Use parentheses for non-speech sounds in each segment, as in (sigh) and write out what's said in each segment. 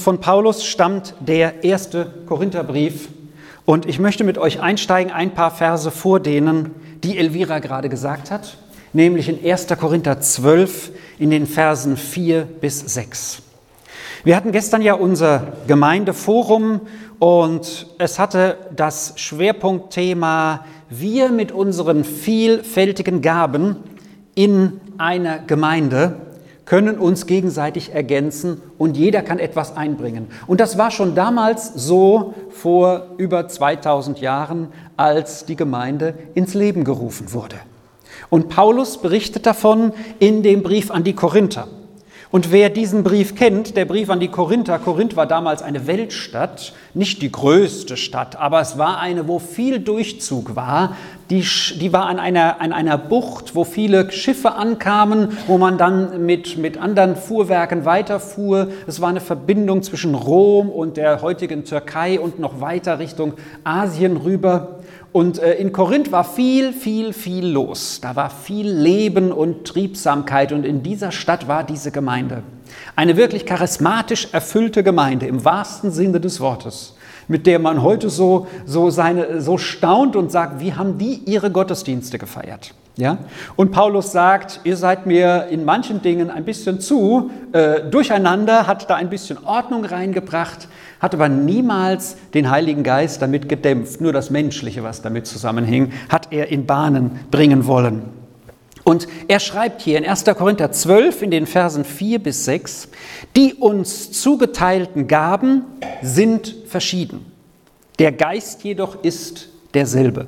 Von Paulus stammt der erste Korintherbrief und ich möchte mit euch einsteigen, ein paar Verse vor denen, die Elvira gerade gesagt hat, nämlich in 1. Korinther 12 in den Versen 4 bis 6. Wir hatten gestern ja unser Gemeindeforum und es hatte das Schwerpunktthema Wir mit unseren vielfältigen Gaben in einer Gemeinde können uns gegenseitig ergänzen und jeder kann etwas einbringen. Und das war schon damals so vor über 2000 Jahren, als die Gemeinde ins Leben gerufen wurde. Und Paulus berichtet davon in dem Brief an die Korinther. Und wer diesen Brief kennt, der Brief an die Korinther, Korinth war damals eine Weltstadt, nicht die größte Stadt, aber es war eine, wo viel Durchzug war. Die, die war an einer, an einer Bucht, wo viele Schiffe ankamen, wo man dann mit, mit anderen Fuhrwerken weiterfuhr. Es war eine Verbindung zwischen Rom und der heutigen Türkei und noch weiter Richtung Asien rüber. Und äh, in Korinth war viel, viel, viel los. Da war viel Leben und Triebsamkeit. Und in dieser Stadt war diese Gemeinde. Eine wirklich charismatisch erfüllte Gemeinde im wahrsten Sinne des Wortes, mit der man heute so, so, seine, so staunt und sagt, wie haben die ihre Gottesdienste gefeiert? Ja? Und Paulus sagt, ihr seid mir in manchen Dingen ein bisschen zu äh, durcheinander, hat da ein bisschen Ordnung reingebracht hat aber niemals den Heiligen Geist damit gedämpft. Nur das Menschliche, was damit zusammenhing, hat er in Bahnen bringen wollen. Und er schreibt hier in 1. Korinther 12 in den Versen 4 bis 6, die uns zugeteilten Gaben sind verschieden. Der Geist jedoch ist derselbe.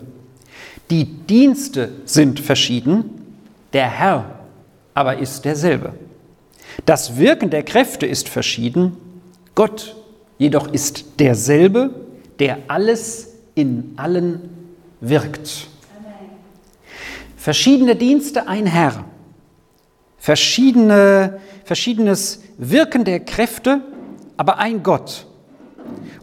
Die Dienste sind verschieden, der Herr aber ist derselbe. Das Wirken der Kräfte ist verschieden, Gott jedoch ist derselbe, der alles in allen wirkt. Verschiedene Dienste, ein Herr. Verschiedene, verschiedenes Wirken der Kräfte, aber ein Gott.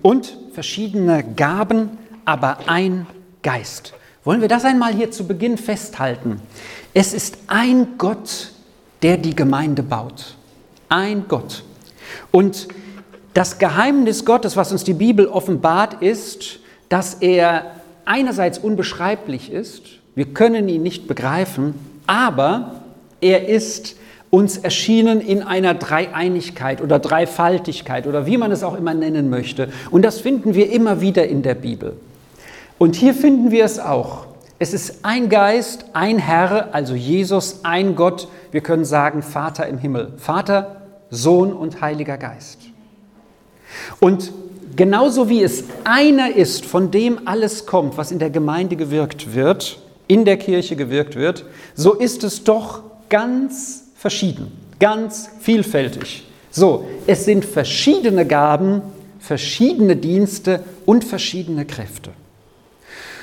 Und verschiedene Gaben, aber ein Geist. Wollen wir das einmal hier zu Beginn festhalten? Es ist ein Gott, der die Gemeinde baut. Ein Gott. Und das Geheimnis Gottes, was uns die Bibel offenbart, ist, dass er einerseits unbeschreiblich ist, wir können ihn nicht begreifen, aber er ist uns erschienen in einer Dreieinigkeit oder Dreifaltigkeit oder wie man es auch immer nennen möchte. Und das finden wir immer wieder in der Bibel. Und hier finden wir es auch. Es ist ein Geist, ein Herr, also Jesus, ein Gott. Wir können sagen Vater im Himmel. Vater, Sohn und Heiliger Geist. Und genauso wie es einer ist, von dem alles kommt, was in der Gemeinde gewirkt wird, in der Kirche gewirkt wird, so ist es doch ganz verschieden, ganz vielfältig. So, es sind verschiedene Gaben, verschiedene Dienste und verschiedene Kräfte.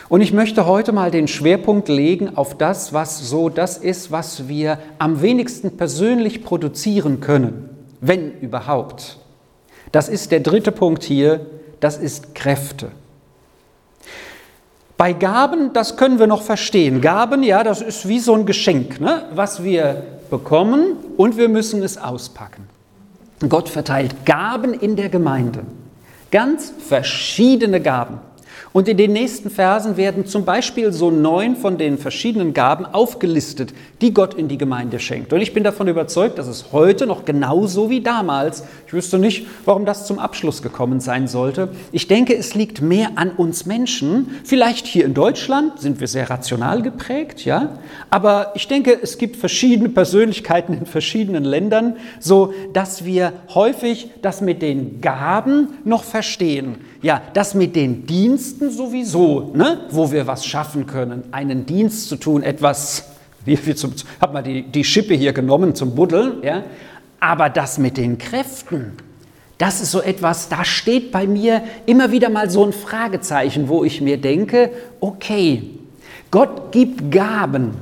Und ich möchte heute mal den Schwerpunkt legen auf das, was so das ist, was wir am wenigsten persönlich produzieren können, wenn überhaupt. Das ist der dritte Punkt hier, das ist Kräfte. Bei Gaben, das können wir noch verstehen. Gaben, ja, das ist wie so ein Geschenk, ne? was wir bekommen und wir müssen es auspacken. Gott verteilt Gaben in der Gemeinde, ganz verschiedene Gaben. Und in den nächsten Versen werden zum Beispiel so neun von den verschiedenen Gaben aufgelistet, die Gott in die Gemeinde schenkt. Und ich bin davon überzeugt, dass es heute noch genauso wie damals, ich wüsste nicht, warum das zum Abschluss gekommen sein sollte. Ich denke, es liegt mehr an uns Menschen. Vielleicht hier in Deutschland sind wir sehr rational geprägt, ja. Aber ich denke, es gibt verschiedene Persönlichkeiten in verschiedenen Ländern, so dass wir häufig das mit den Gaben noch verstehen. Ja, das mit den Diensten sowieso, ne? wo wir was schaffen können, einen Dienst zu tun, etwas, wie, wie zum, hab mal die, die Schippe hier genommen zum Buddeln, ja? aber das mit den Kräften, das ist so etwas, da steht bei mir immer wieder mal so ein Fragezeichen, wo ich mir denke, okay, Gott gibt Gaben.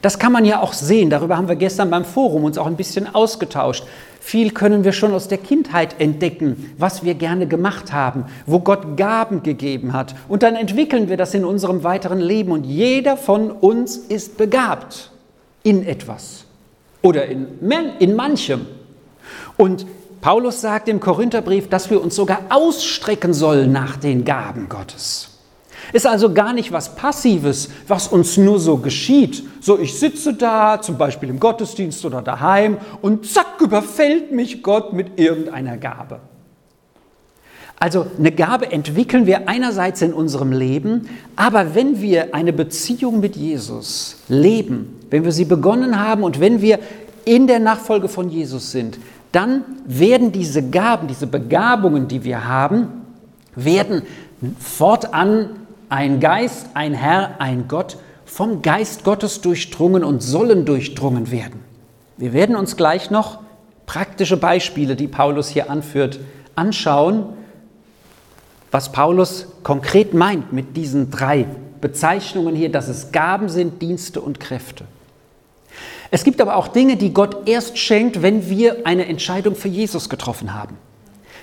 Das kann man ja auch sehen, darüber haben wir gestern beim Forum uns auch ein bisschen ausgetauscht. Viel können wir schon aus der Kindheit entdecken, was wir gerne gemacht haben, wo Gott Gaben gegeben hat. Und dann entwickeln wir das in unserem weiteren Leben. Und jeder von uns ist begabt in etwas oder in, in manchem. Und Paulus sagt im Korintherbrief, dass wir uns sogar ausstrecken sollen nach den Gaben Gottes. Ist also gar nicht was Passives, was uns nur so geschieht. So, ich sitze da, zum Beispiel im Gottesdienst oder daheim, und zack, überfällt mich Gott mit irgendeiner Gabe. Also eine Gabe entwickeln wir einerseits in unserem Leben, aber wenn wir eine Beziehung mit Jesus leben, wenn wir sie begonnen haben und wenn wir in der Nachfolge von Jesus sind, dann werden diese Gaben, diese Begabungen, die wir haben, werden fortan ein Geist, ein Herr, ein Gott vom Geist Gottes durchdrungen und sollen durchdrungen werden. Wir werden uns gleich noch praktische Beispiele, die Paulus hier anführt, anschauen, was Paulus konkret meint mit diesen drei Bezeichnungen hier, dass es Gaben sind, Dienste und Kräfte. Es gibt aber auch Dinge, die Gott erst schenkt, wenn wir eine Entscheidung für Jesus getroffen haben.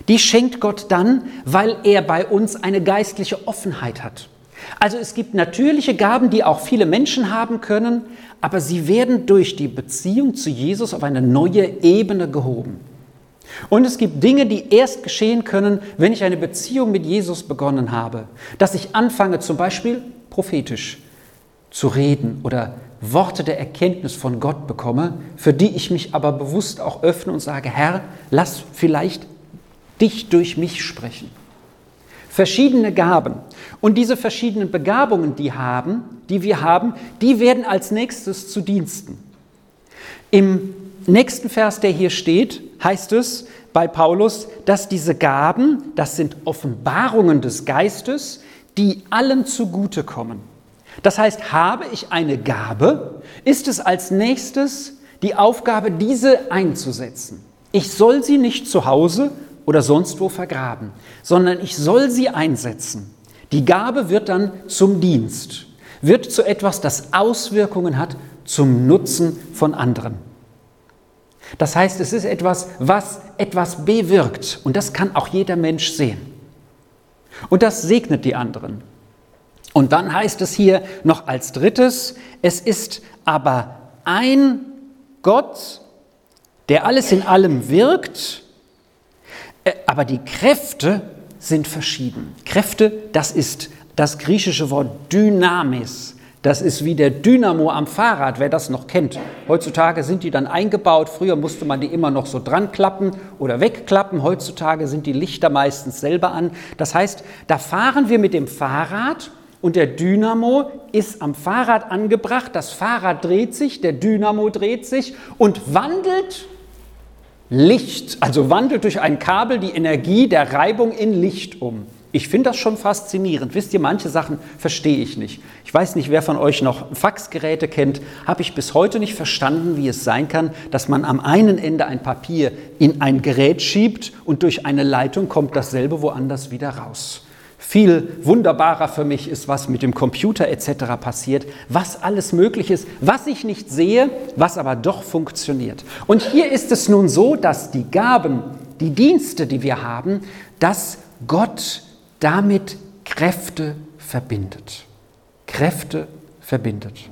Die schenkt Gott dann, weil er bei uns eine geistliche Offenheit hat. Also es gibt natürliche Gaben, die auch viele Menschen haben können, aber sie werden durch die Beziehung zu Jesus auf eine neue Ebene gehoben. Und es gibt Dinge, die erst geschehen können, wenn ich eine Beziehung mit Jesus begonnen habe. Dass ich anfange, zum Beispiel prophetisch zu reden oder Worte der Erkenntnis von Gott bekomme, für die ich mich aber bewusst auch öffne und sage, Herr, lass vielleicht dich durch mich sprechen. Verschiedene Gaben. Und diese verschiedenen Begabungen, die, haben, die wir haben, die werden als nächstes zu Diensten. Im nächsten Vers, der hier steht, heißt es bei Paulus, dass diese Gaben, das sind Offenbarungen des Geistes, die allen zugutekommen. Das heißt, habe ich eine Gabe, ist es als nächstes die Aufgabe, diese einzusetzen. Ich soll sie nicht zu Hause oder sonst wo vergraben, sondern ich soll sie einsetzen. Die Gabe wird dann zum Dienst, wird zu etwas, das Auswirkungen hat zum Nutzen von anderen. Das heißt, es ist etwas, was etwas bewirkt und das kann auch jeder Mensch sehen. Und das segnet die anderen. Und dann heißt es hier noch als drittes, es ist aber ein Gott, der alles in allem wirkt, aber die Kräfte sind verschieden. Kräfte, das ist das griechische Wort Dynamis. Das ist wie der Dynamo am Fahrrad, wer das noch kennt. Heutzutage sind die dann eingebaut. Früher musste man die immer noch so dran klappen oder wegklappen. Heutzutage sind die Lichter meistens selber an. Das heißt, da fahren wir mit dem Fahrrad und der Dynamo ist am Fahrrad angebracht. Das Fahrrad dreht sich, der Dynamo dreht sich und wandelt Licht, also wandelt durch ein Kabel die Energie der Reibung in Licht um. Ich finde das schon faszinierend. Wisst ihr, manche Sachen verstehe ich nicht. Ich weiß nicht, wer von euch noch Faxgeräte kennt. Habe ich bis heute nicht verstanden, wie es sein kann, dass man am einen Ende ein Papier in ein Gerät schiebt und durch eine Leitung kommt dasselbe woanders wieder raus. Viel wunderbarer für mich ist, was mit dem Computer etc. passiert, was alles möglich ist, was ich nicht sehe, was aber doch funktioniert. Und hier ist es nun so, dass die Gaben, die Dienste, die wir haben, dass Gott damit Kräfte verbindet. Kräfte verbindet.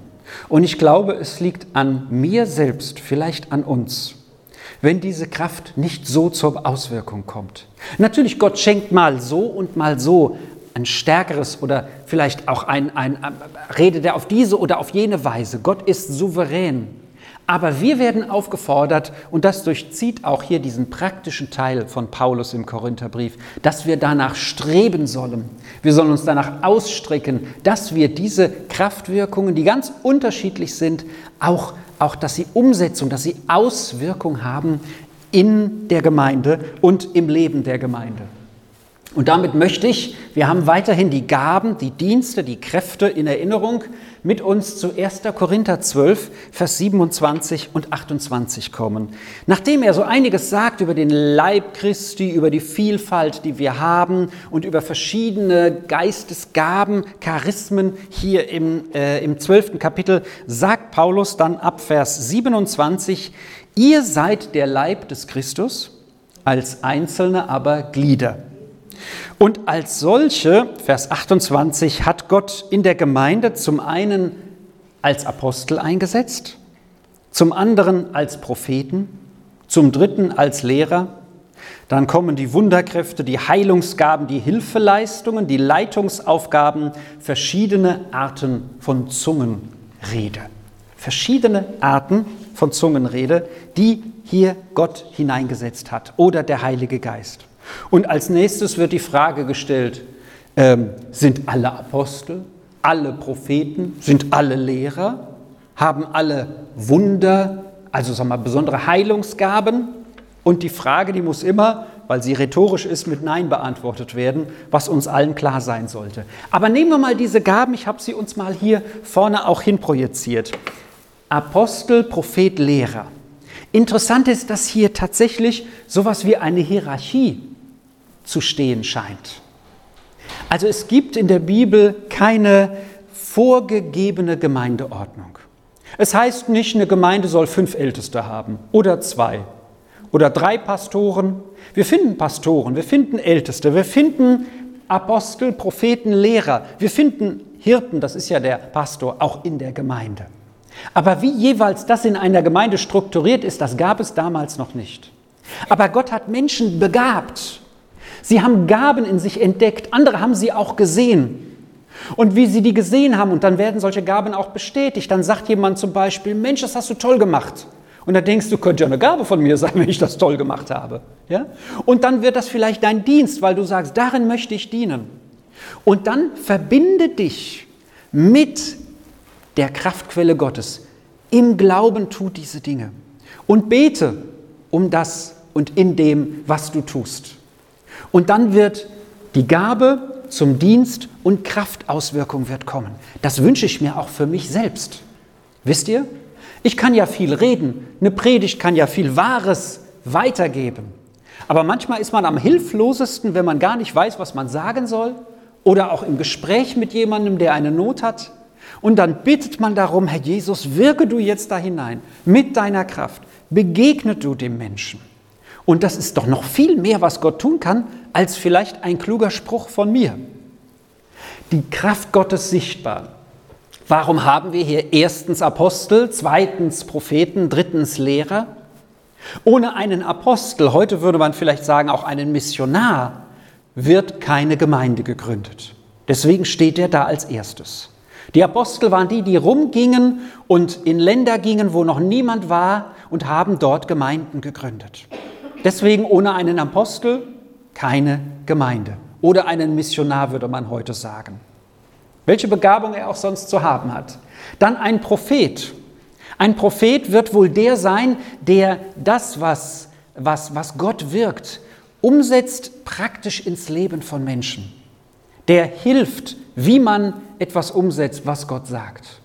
Und ich glaube, es liegt an mir selbst, vielleicht an uns, wenn diese Kraft nicht so zur Auswirkung kommt. Natürlich, Gott schenkt mal so und mal so ein stärkeres oder vielleicht auch ein, ein, ein redet er auf diese oder auf jene Weise. Gott ist souverän. Aber wir werden aufgefordert, und das durchzieht auch hier diesen praktischen Teil von Paulus im Korintherbrief, dass wir danach streben sollen. Wir sollen uns danach ausstrecken, dass wir diese Kraftwirkungen, die ganz unterschiedlich sind, auch, auch dass sie Umsetzung, dass sie Auswirkung haben in der Gemeinde und im Leben der Gemeinde. Und damit möchte ich, wir haben weiterhin die Gaben, die Dienste, die Kräfte in Erinnerung, mit uns zu 1. Korinther 12, Vers 27 und 28 kommen. Nachdem er so einiges sagt über den Leib Christi, über die Vielfalt, die wir haben und über verschiedene Geistesgaben, Charismen hier im, äh, im 12. Kapitel, sagt Paulus dann ab Vers 27, ihr seid der Leib des Christus, als Einzelne aber Glieder. Und als solche, Vers 28, hat Gott in der Gemeinde zum einen als Apostel eingesetzt, zum anderen als Propheten, zum dritten als Lehrer, Dann kommen die Wunderkräfte, die Heilungsgaben, die Hilfeleistungen, die Leitungsaufgaben, verschiedene Arten von Zungenrede. Verschiedene Arten von Zungenrede, die hier Gott hineingesetzt hat oder der Heilige Geist. Und als nächstes wird die Frage gestellt, ähm, sind alle Apostel, alle Propheten, sind alle Lehrer, haben alle Wunder, also sagen wir mal, besondere Heilungsgaben? Und die Frage, die muss immer, weil sie rhetorisch ist, mit Nein beantwortet werden, was uns allen klar sein sollte. Aber nehmen wir mal diese Gaben, ich habe sie uns mal hier vorne auch hinprojiziert. Apostel, Prophet, Lehrer. Interessant ist, dass hier tatsächlich sowas wie eine Hierarchie zu stehen scheint. Also es gibt in der Bibel keine vorgegebene Gemeindeordnung. Es heißt nicht, eine Gemeinde soll fünf Älteste haben oder zwei oder drei Pastoren. Wir finden Pastoren, wir finden Älteste, wir finden Apostel, Propheten, Lehrer, wir finden Hirten, das ist ja der Pastor, auch in der Gemeinde. Aber wie jeweils das in einer Gemeinde strukturiert ist, das gab es damals noch nicht. Aber Gott hat Menschen begabt. Sie haben Gaben in sich entdeckt, andere haben sie auch gesehen. Und wie sie die gesehen haben, und dann werden solche Gaben auch bestätigt, dann sagt jemand zum Beispiel, Mensch, das hast du toll gemacht. Und dann denkst du, könnte ja eine Gabe von mir sein, (laughs) wenn ich das toll gemacht habe. Ja? Und dann wird das vielleicht dein Dienst, weil du sagst, darin möchte ich dienen. Und dann verbinde dich mit der Kraftquelle Gottes. Im Glauben tut diese Dinge. Und bete um das und in dem, was du tust. Und dann wird die Gabe zum Dienst und Kraftauswirkung wird kommen. Das wünsche ich mir auch für mich selbst. Wisst ihr? Ich kann ja viel reden. Eine Predigt kann ja viel Wahres weitergeben. Aber manchmal ist man am hilflosesten, wenn man gar nicht weiß, was man sagen soll. Oder auch im Gespräch mit jemandem, der eine Not hat. Und dann bittet man darum, Herr Jesus, wirke du jetzt da hinein mit deiner Kraft. Begegne du dem Menschen. Und das ist doch noch viel mehr, was Gott tun kann, als vielleicht ein kluger Spruch von mir. Die Kraft Gottes sichtbar. Warum haben wir hier erstens Apostel, zweitens Propheten, drittens Lehrer? Ohne einen Apostel, heute würde man vielleicht sagen auch einen Missionar, wird keine Gemeinde gegründet. Deswegen steht er da als erstes. Die Apostel waren die, die rumgingen und in Länder gingen, wo noch niemand war und haben dort Gemeinden gegründet. Deswegen ohne einen Apostel keine Gemeinde oder einen Missionar würde man heute sagen. Welche Begabung er auch sonst zu haben hat. Dann ein Prophet. Ein Prophet wird wohl der sein, der das, was, was, was Gott wirkt, umsetzt praktisch ins Leben von Menschen. Der hilft, wie man etwas umsetzt, was Gott sagt.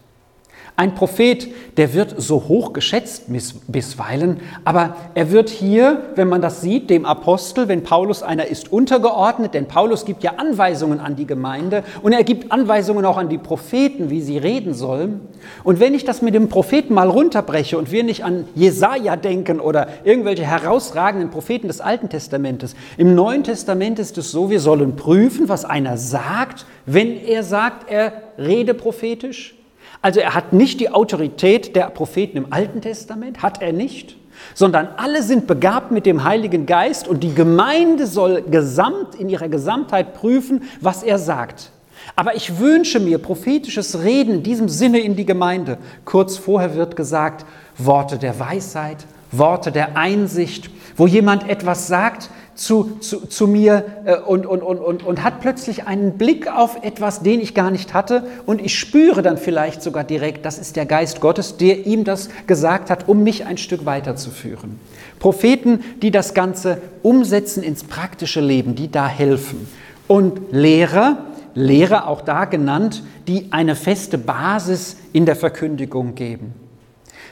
Ein Prophet, der wird so hoch geschätzt bisweilen, aber er wird hier, wenn man das sieht, dem Apostel, wenn Paulus einer ist, untergeordnet, denn Paulus gibt ja Anweisungen an die Gemeinde und er gibt Anweisungen auch an die Propheten, wie sie reden sollen. Und wenn ich das mit dem Propheten mal runterbreche und wir nicht an Jesaja denken oder irgendwelche herausragenden Propheten des Alten Testamentes, im Neuen Testament ist es so, wir sollen prüfen, was einer sagt, wenn er sagt, er rede prophetisch also er hat nicht die Autorität der Propheten im Alten Testament, hat er nicht, sondern alle sind begabt mit dem Heiligen Geist und die Gemeinde soll gesamt in ihrer Gesamtheit prüfen, was er sagt. Aber ich wünsche mir prophetisches Reden in diesem Sinne in die Gemeinde. Kurz vorher wird gesagt, Worte der Weisheit, Worte der Einsicht, wo jemand etwas sagt, zu, zu, zu mir äh, und, und, und, und, und hat plötzlich einen Blick auf etwas, den ich gar nicht hatte und ich spüre dann vielleicht sogar direkt, das ist der Geist Gottes, der ihm das gesagt hat, um mich ein Stück weiterzuführen. Propheten, die das Ganze umsetzen ins praktische Leben, die da helfen. Und Lehrer, Lehrer auch da genannt, die eine feste Basis in der Verkündigung geben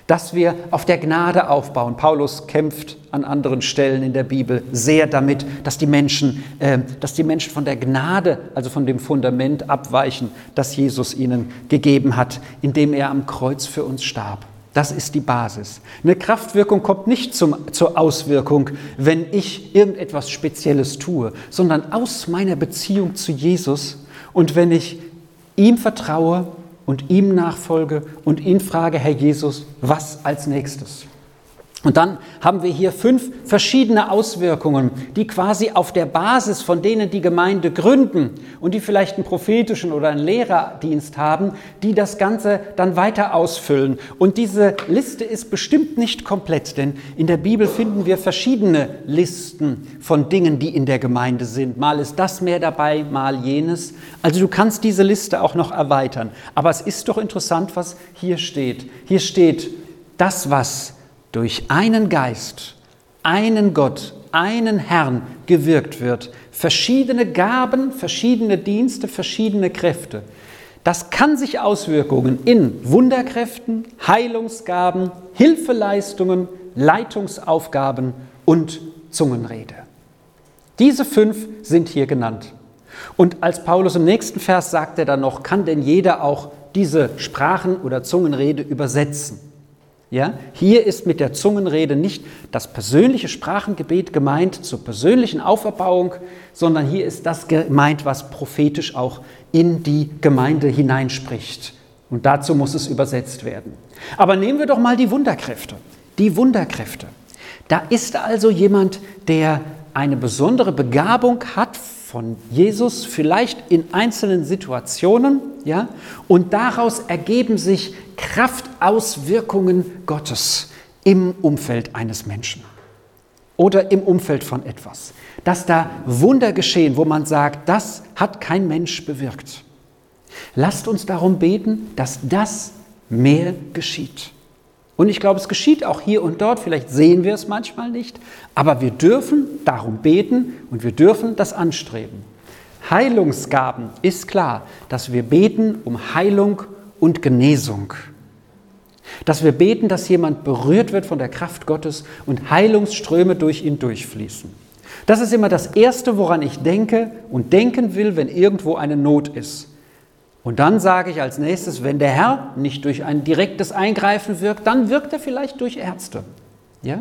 dass wir auf der Gnade aufbauen. Paulus kämpft an anderen Stellen in der Bibel sehr damit, dass die Menschen, äh, dass die Menschen von der Gnade, also von dem Fundament abweichen, das Jesus ihnen gegeben hat, indem er am Kreuz für uns starb. Das ist die Basis. Eine Kraftwirkung kommt nicht zum, zur Auswirkung, wenn ich irgendetwas Spezielles tue, sondern aus meiner Beziehung zu Jesus und wenn ich ihm vertraue und ihm nachfolge und ihn frage, Herr Jesus, was als nächstes? Und dann haben wir hier fünf verschiedene Auswirkungen, die quasi auf der Basis von denen die Gemeinde gründen und die vielleicht einen prophetischen oder einen Lehrerdienst haben, die das Ganze dann weiter ausfüllen. Und diese Liste ist bestimmt nicht komplett, denn in der Bibel finden wir verschiedene Listen von Dingen, die in der Gemeinde sind. Mal ist das mehr dabei, mal jenes. Also du kannst diese Liste auch noch erweitern. Aber es ist doch interessant, was hier steht. Hier steht das, was durch einen Geist, einen Gott, einen Herrn gewirkt wird. Verschiedene Gaben, verschiedene Dienste, verschiedene Kräfte. Das kann sich Auswirkungen in Wunderkräften, Heilungsgaben, Hilfeleistungen, Leitungsaufgaben und Zungenrede. Diese fünf sind hier genannt. Und als Paulus im nächsten Vers sagt er dann noch, kann denn jeder auch diese Sprachen oder Zungenrede übersetzen? Ja? Hier ist mit der Zungenrede nicht das persönliche Sprachengebet gemeint zur persönlichen Auferbauung, sondern hier ist das gemeint, was prophetisch auch in die Gemeinde hineinspricht. Und dazu muss es übersetzt werden. Aber nehmen wir doch mal die Wunderkräfte. Die Wunderkräfte. Da ist also jemand, der eine besondere Begabung hat von Jesus, vielleicht in einzelnen Situationen, ja, und daraus ergeben sich Kraftauswirkungen Gottes im Umfeld eines Menschen oder im Umfeld von etwas. Dass da Wunder geschehen, wo man sagt, das hat kein Mensch bewirkt. Lasst uns darum beten, dass das mehr geschieht. Und ich glaube, es geschieht auch hier und dort, vielleicht sehen wir es manchmal nicht, aber wir dürfen darum beten und wir dürfen das anstreben. Heilungsgaben ist klar, dass wir beten um Heilung und Genesung. Dass wir beten, dass jemand berührt wird von der Kraft Gottes und Heilungsströme durch ihn durchfließen. Das ist immer das Erste, woran ich denke und denken will, wenn irgendwo eine Not ist. Und dann sage ich als nächstes, wenn der Herr nicht durch ein direktes Eingreifen wirkt, dann wirkt er vielleicht durch Ärzte. Ja?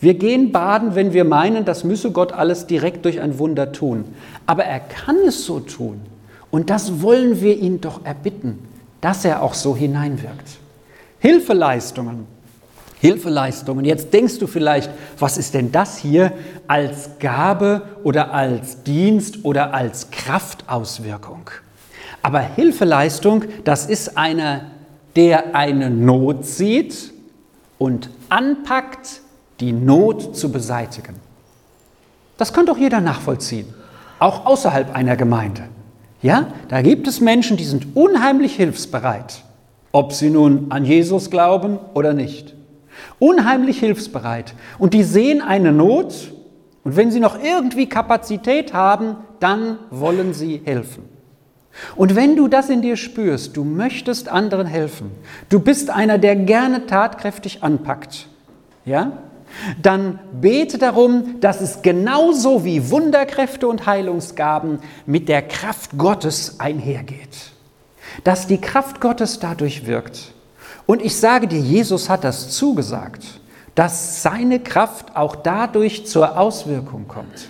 Wir gehen baden, wenn wir meinen, das müsse Gott alles direkt durch ein Wunder tun. Aber er kann es so tun. Und das wollen wir ihn doch erbitten, dass er auch so hineinwirkt. Hilfeleistungen. Hilfeleistungen. Jetzt denkst du vielleicht, was ist denn das hier als Gabe oder als Dienst oder als Kraftauswirkung? Aber Hilfeleistung, das ist einer, der eine Not sieht und anpackt, die Not zu beseitigen. Das kann doch jeder nachvollziehen, auch außerhalb einer Gemeinde. Ja, da gibt es Menschen, die sind unheimlich hilfsbereit, ob sie nun an Jesus glauben oder nicht. Unheimlich hilfsbereit. Und die sehen eine Not und wenn sie noch irgendwie Kapazität haben, dann wollen sie helfen. Und wenn du das in dir spürst, du möchtest anderen helfen, du bist einer, der gerne tatkräftig anpackt, ja, dann bete darum, dass es genauso wie Wunderkräfte und Heilungsgaben mit der Kraft Gottes einhergeht. Dass die Kraft Gottes dadurch wirkt. Und ich sage dir, Jesus hat das zugesagt, dass seine Kraft auch dadurch zur Auswirkung kommt.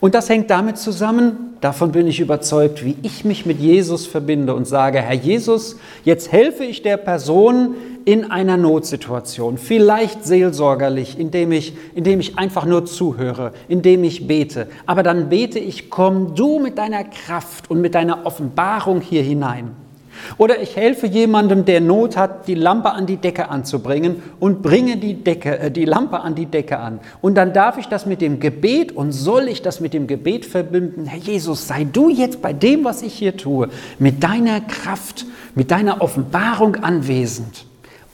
Und das hängt damit zusammen, davon bin ich überzeugt, wie ich mich mit Jesus verbinde und sage, Herr Jesus, jetzt helfe ich der Person in einer Notsituation, vielleicht seelsorgerlich, indem ich, indem ich einfach nur zuhöre, indem ich bete. Aber dann bete ich, komm du mit deiner Kraft und mit deiner Offenbarung hier hinein. Oder ich helfe jemandem, der Not hat, die Lampe an die Decke anzubringen und bringe die, Decke, äh, die Lampe an die Decke an. Und dann darf ich das mit dem Gebet und soll ich das mit dem Gebet verbinden. Herr Jesus, sei du jetzt bei dem, was ich hier tue, mit deiner Kraft, mit deiner Offenbarung anwesend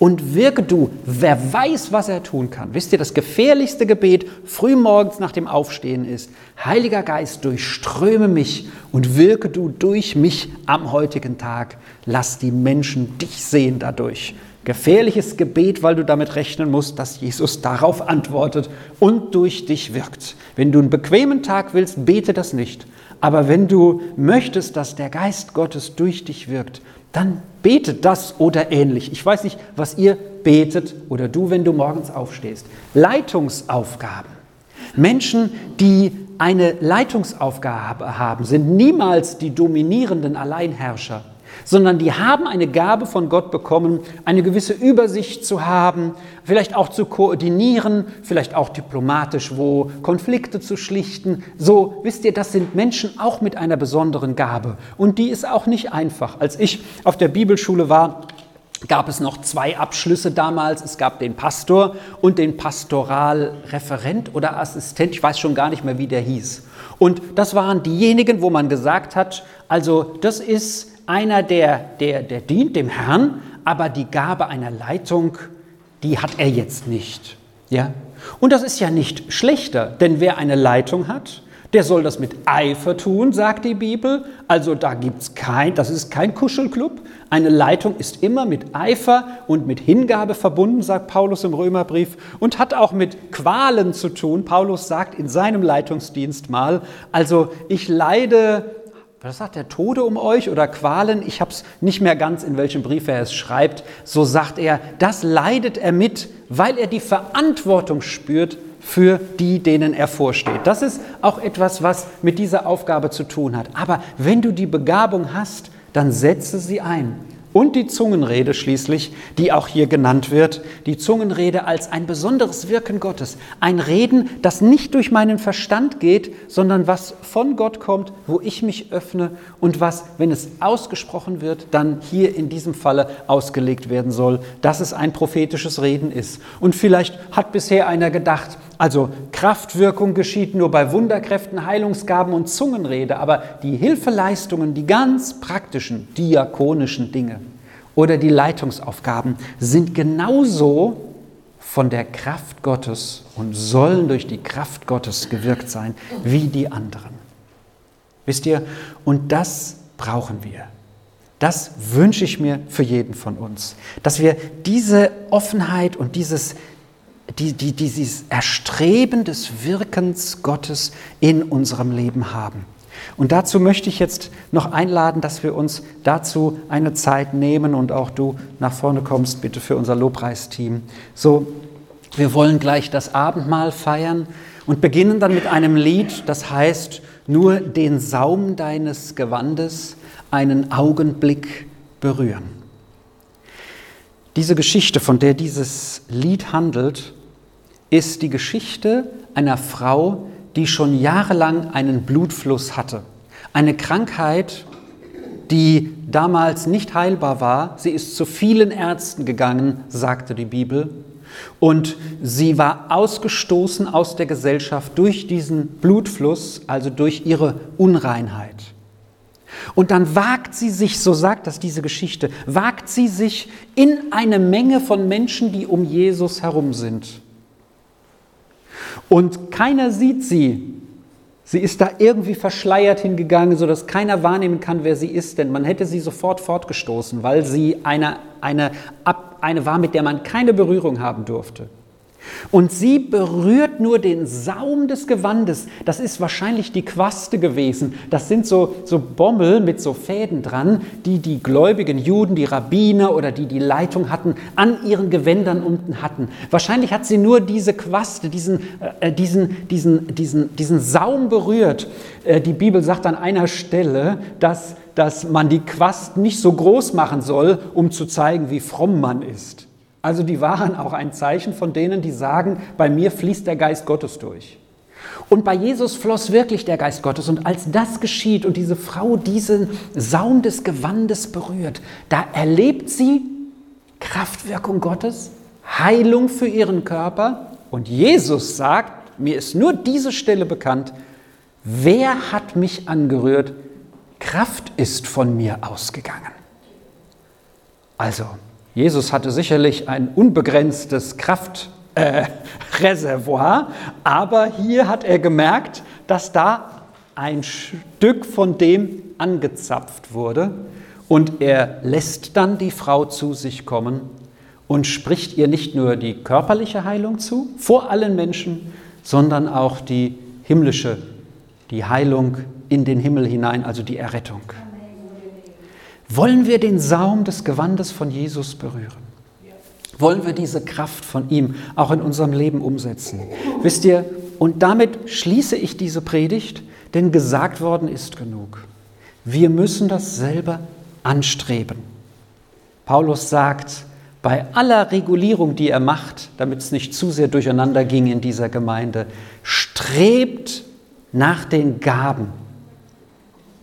und wirke du, wer weiß, was er tun kann. Wisst ihr, das gefährlichste Gebet frühmorgens nach dem Aufstehen ist, Heiliger Geist, durchströme mich und wirke du durch mich am heutigen Tag. Lass die Menschen dich sehen dadurch. Gefährliches Gebet, weil du damit rechnen musst, dass Jesus darauf antwortet und durch dich wirkt. Wenn du einen bequemen Tag willst, bete das nicht. Aber wenn du möchtest, dass der Geist Gottes durch dich wirkt, dann betet das oder ähnlich. Ich weiß nicht, was ihr betet oder du, wenn du morgens aufstehst. Leitungsaufgaben. Menschen, die eine Leitungsaufgabe haben, sind niemals die dominierenden Alleinherrscher. Sondern die haben eine Gabe von Gott bekommen, eine gewisse Übersicht zu haben, vielleicht auch zu koordinieren, vielleicht auch diplomatisch wo Konflikte zu schlichten. So, wisst ihr, das sind Menschen auch mit einer besonderen Gabe. Und die ist auch nicht einfach. Als ich auf der Bibelschule war, gab es noch zwei Abschlüsse damals. Es gab den Pastor und den Pastoralreferent oder Assistent. Ich weiß schon gar nicht mehr, wie der hieß. Und das waren diejenigen, wo man gesagt hat, also das ist einer, der, der, der dient dem Herrn, aber die Gabe einer Leitung, die hat er jetzt nicht. Ja? Und das ist ja nicht schlechter, denn wer eine Leitung hat, der soll das mit Eifer tun, sagt die Bibel. Also da gibt es kein, das ist kein Kuschelclub. Eine Leitung ist immer mit Eifer und mit Hingabe verbunden, sagt Paulus im Römerbrief, und hat auch mit Qualen zu tun. Paulus sagt in seinem Leitungsdienst mal, also ich leide was sagt der Tode um euch oder Qualen? Ich habe es nicht mehr ganz, in welchem Brief er es schreibt. So sagt er, das leidet er mit, weil er die Verantwortung spürt für die, denen er vorsteht. Das ist auch etwas, was mit dieser Aufgabe zu tun hat. Aber wenn du die Begabung hast, dann setze sie ein und die Zungenrede schließlich, die auch hier genannt wird, die Zungenrede als ein besonderes Wirken Gottes, ein Reden, das nicht durch meinen Verstand geht, sondern was von Gott kommt, wo ich mich öffne und was, wenn es ausgesprochen wird, dann hier in diesem Falle ausgelegt werden soll, dass es ein prophetisches Reden ist. Und vielleicht hat bisher einer gedacht, also Kraftwirkung geschieht nur bei Wunderkräften, Heilungsgaben und Zungenrede, aber die Hilfeleistungen, die ganz praktischen, diakonischen Dinge oder die Leitungsaufgaben sind genauso von der Kraft Gottes und sollen durch die Kraft Gottes gewirkt sein wie die anderen. Wisst ihr, und das brauchen wir. Das wünsche ich mir für jeden von uns, dass wir diese Offenheit und dieses die, die, dieses Erstreben des Wirkens Gottes in unserem Leben haben. Und dazu möchte ich jetzt noch einladen, dass wir uns dazu eine Zeit nehmen und auch du nach vorne kommst, bitte für unser Lobpreisteam. So, wir wollen gleich das Abendmahl feiern und beginnen dann mit einem Lied, das heißt, nur den Saum deines Gewandes einen Augenblick berühren. Diese Geschichte, von der dieses Lied handelt, ist die Geschichte einer Frau, die schon jahrelang einen Blutfluss hatte. Eine Krankheit, die damals nicht heilbar war. Sie ist zu vielen Ärzten gegangen, sagte die Bibel. Und sie war ausgestoßen aus der Gesellschaft durch diesen Blutfluss, also durch ihre Unreinheit. Und dann wagt sie sich, so sagt das diese Geschichte, wagt sie sich in eine Menge von Menschen, die um Jesus herum sind. Und keiner sieht sie. Sie ist da irgendwie verschleiert hingegangen, sodass keiner wahrnehmen kann, wer sie ist, denn man hätte sie sofort fortgestoßen, weil sie eine, eine, eine war, mit der man keine Berührung haben durfte. Und sie berührt nur den Saum des Gewandes. Das ist wahrscheinlich die Quaste gewesen. Das sind so, so Bommel mit so Fäden dran, die die gläubigen Juden, die Rabbiner oder die die Leitung hatten, an ihren Gewändern unten hatten. Wahrscheinlich hat sie nur diese Quaste, diesen, äh, diesen, diesen, diesen, diesen Saum berührt. Äh, die Bibel sagt an einer Stelle, dass, dass man die Quast nicht so groß machen soll, um zu zeigen, wie fromm man ist. Also die waren auch ein Zeichen von denen, die sagen, bei mir fließt der Geist Gottes durch. Und bei Jesus floss wirklich der Geist Gottes. Und als das geschieht und diese Frau diesen Saum des Gewandes berührt, da erlebt sie Kraftwirkung Gottes, Heilung für ihren Körper. Und Jesus sagt, mir ist nur diese Stelle bekannt, wer hat mich angerührt? Kraft ist von mir ausgegangen. Also, Jesus hatte sicherlich ein unbegrenztes Kraftreservoir, äh, aber hier hat er gemerkt, dass da ein Stück von dem angezapft wurde und er lässt dann die Frau zu sich kommen und spricht ihr nicht nur die körperliche Heilung zu, vor allen Menschen, sondern auch die himmlische, die Heilung in den Himmel hinein, also die Errettung. Wollen wir den Saum des Gewandes von Jesus berühren? Wollen wir diese Kraft von ihm auch in unserem Leben umsetzen? Wisst ihr, und damit schließe ich diese Predigt, denn gesagt worden ist genug. Wir müssen das selber anstreben. Paulus sagt, bei aller Regulierung, die er macht, damit es nicht zu sehr durcheinander ging in dieser Gemeinde, strebt nach den Gaben,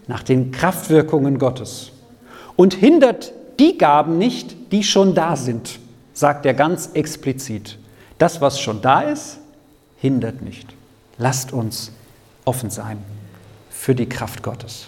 nach den Kraftwirkungen Gottes und hindert die Gaben nicht, die schon da sind, sagt er ganz explizit. Das, was schon da ist, hindert nicht. Lasst uns offen sein für die Kraft Gottes.